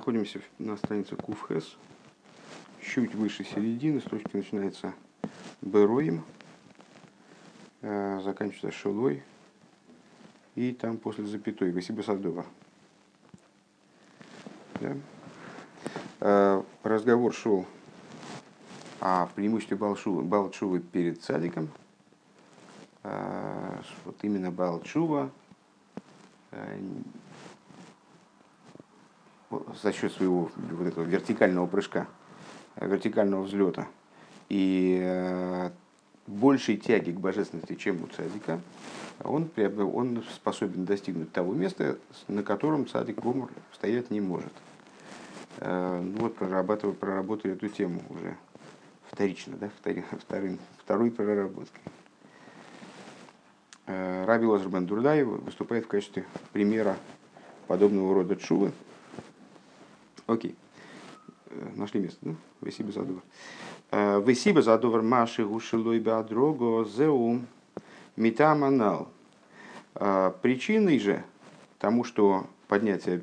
находимся на странице Куфхес, чуть выше середины, строчка начинается Бероим, э, заканчивается Шелой, и там после запятой Васиба Садова. Да? Э, разговор шел о преимуществе Балчувы перед садиком. Э, вот именно Балчува за счет своего вот этого вертикального прыжка, вертикального взлета и э, большей тяги к божественности, чем у цадика, он, он способен достигнуть того места, на котором цадик Гомор стоять не может. Э, ну вот прорабатывали, проработали эту тему уже вторично, да, второй, второй, второй проработкой. Э, Раби Лазарбен Дурдаев выступает в качестве примера подобного рода чувы, Окей. Э, нашли место, да? Весиба задовар. Э, Весиба задовар маши гушилой беадрого зеу митаманал. Э, причиной же тому, что поднятие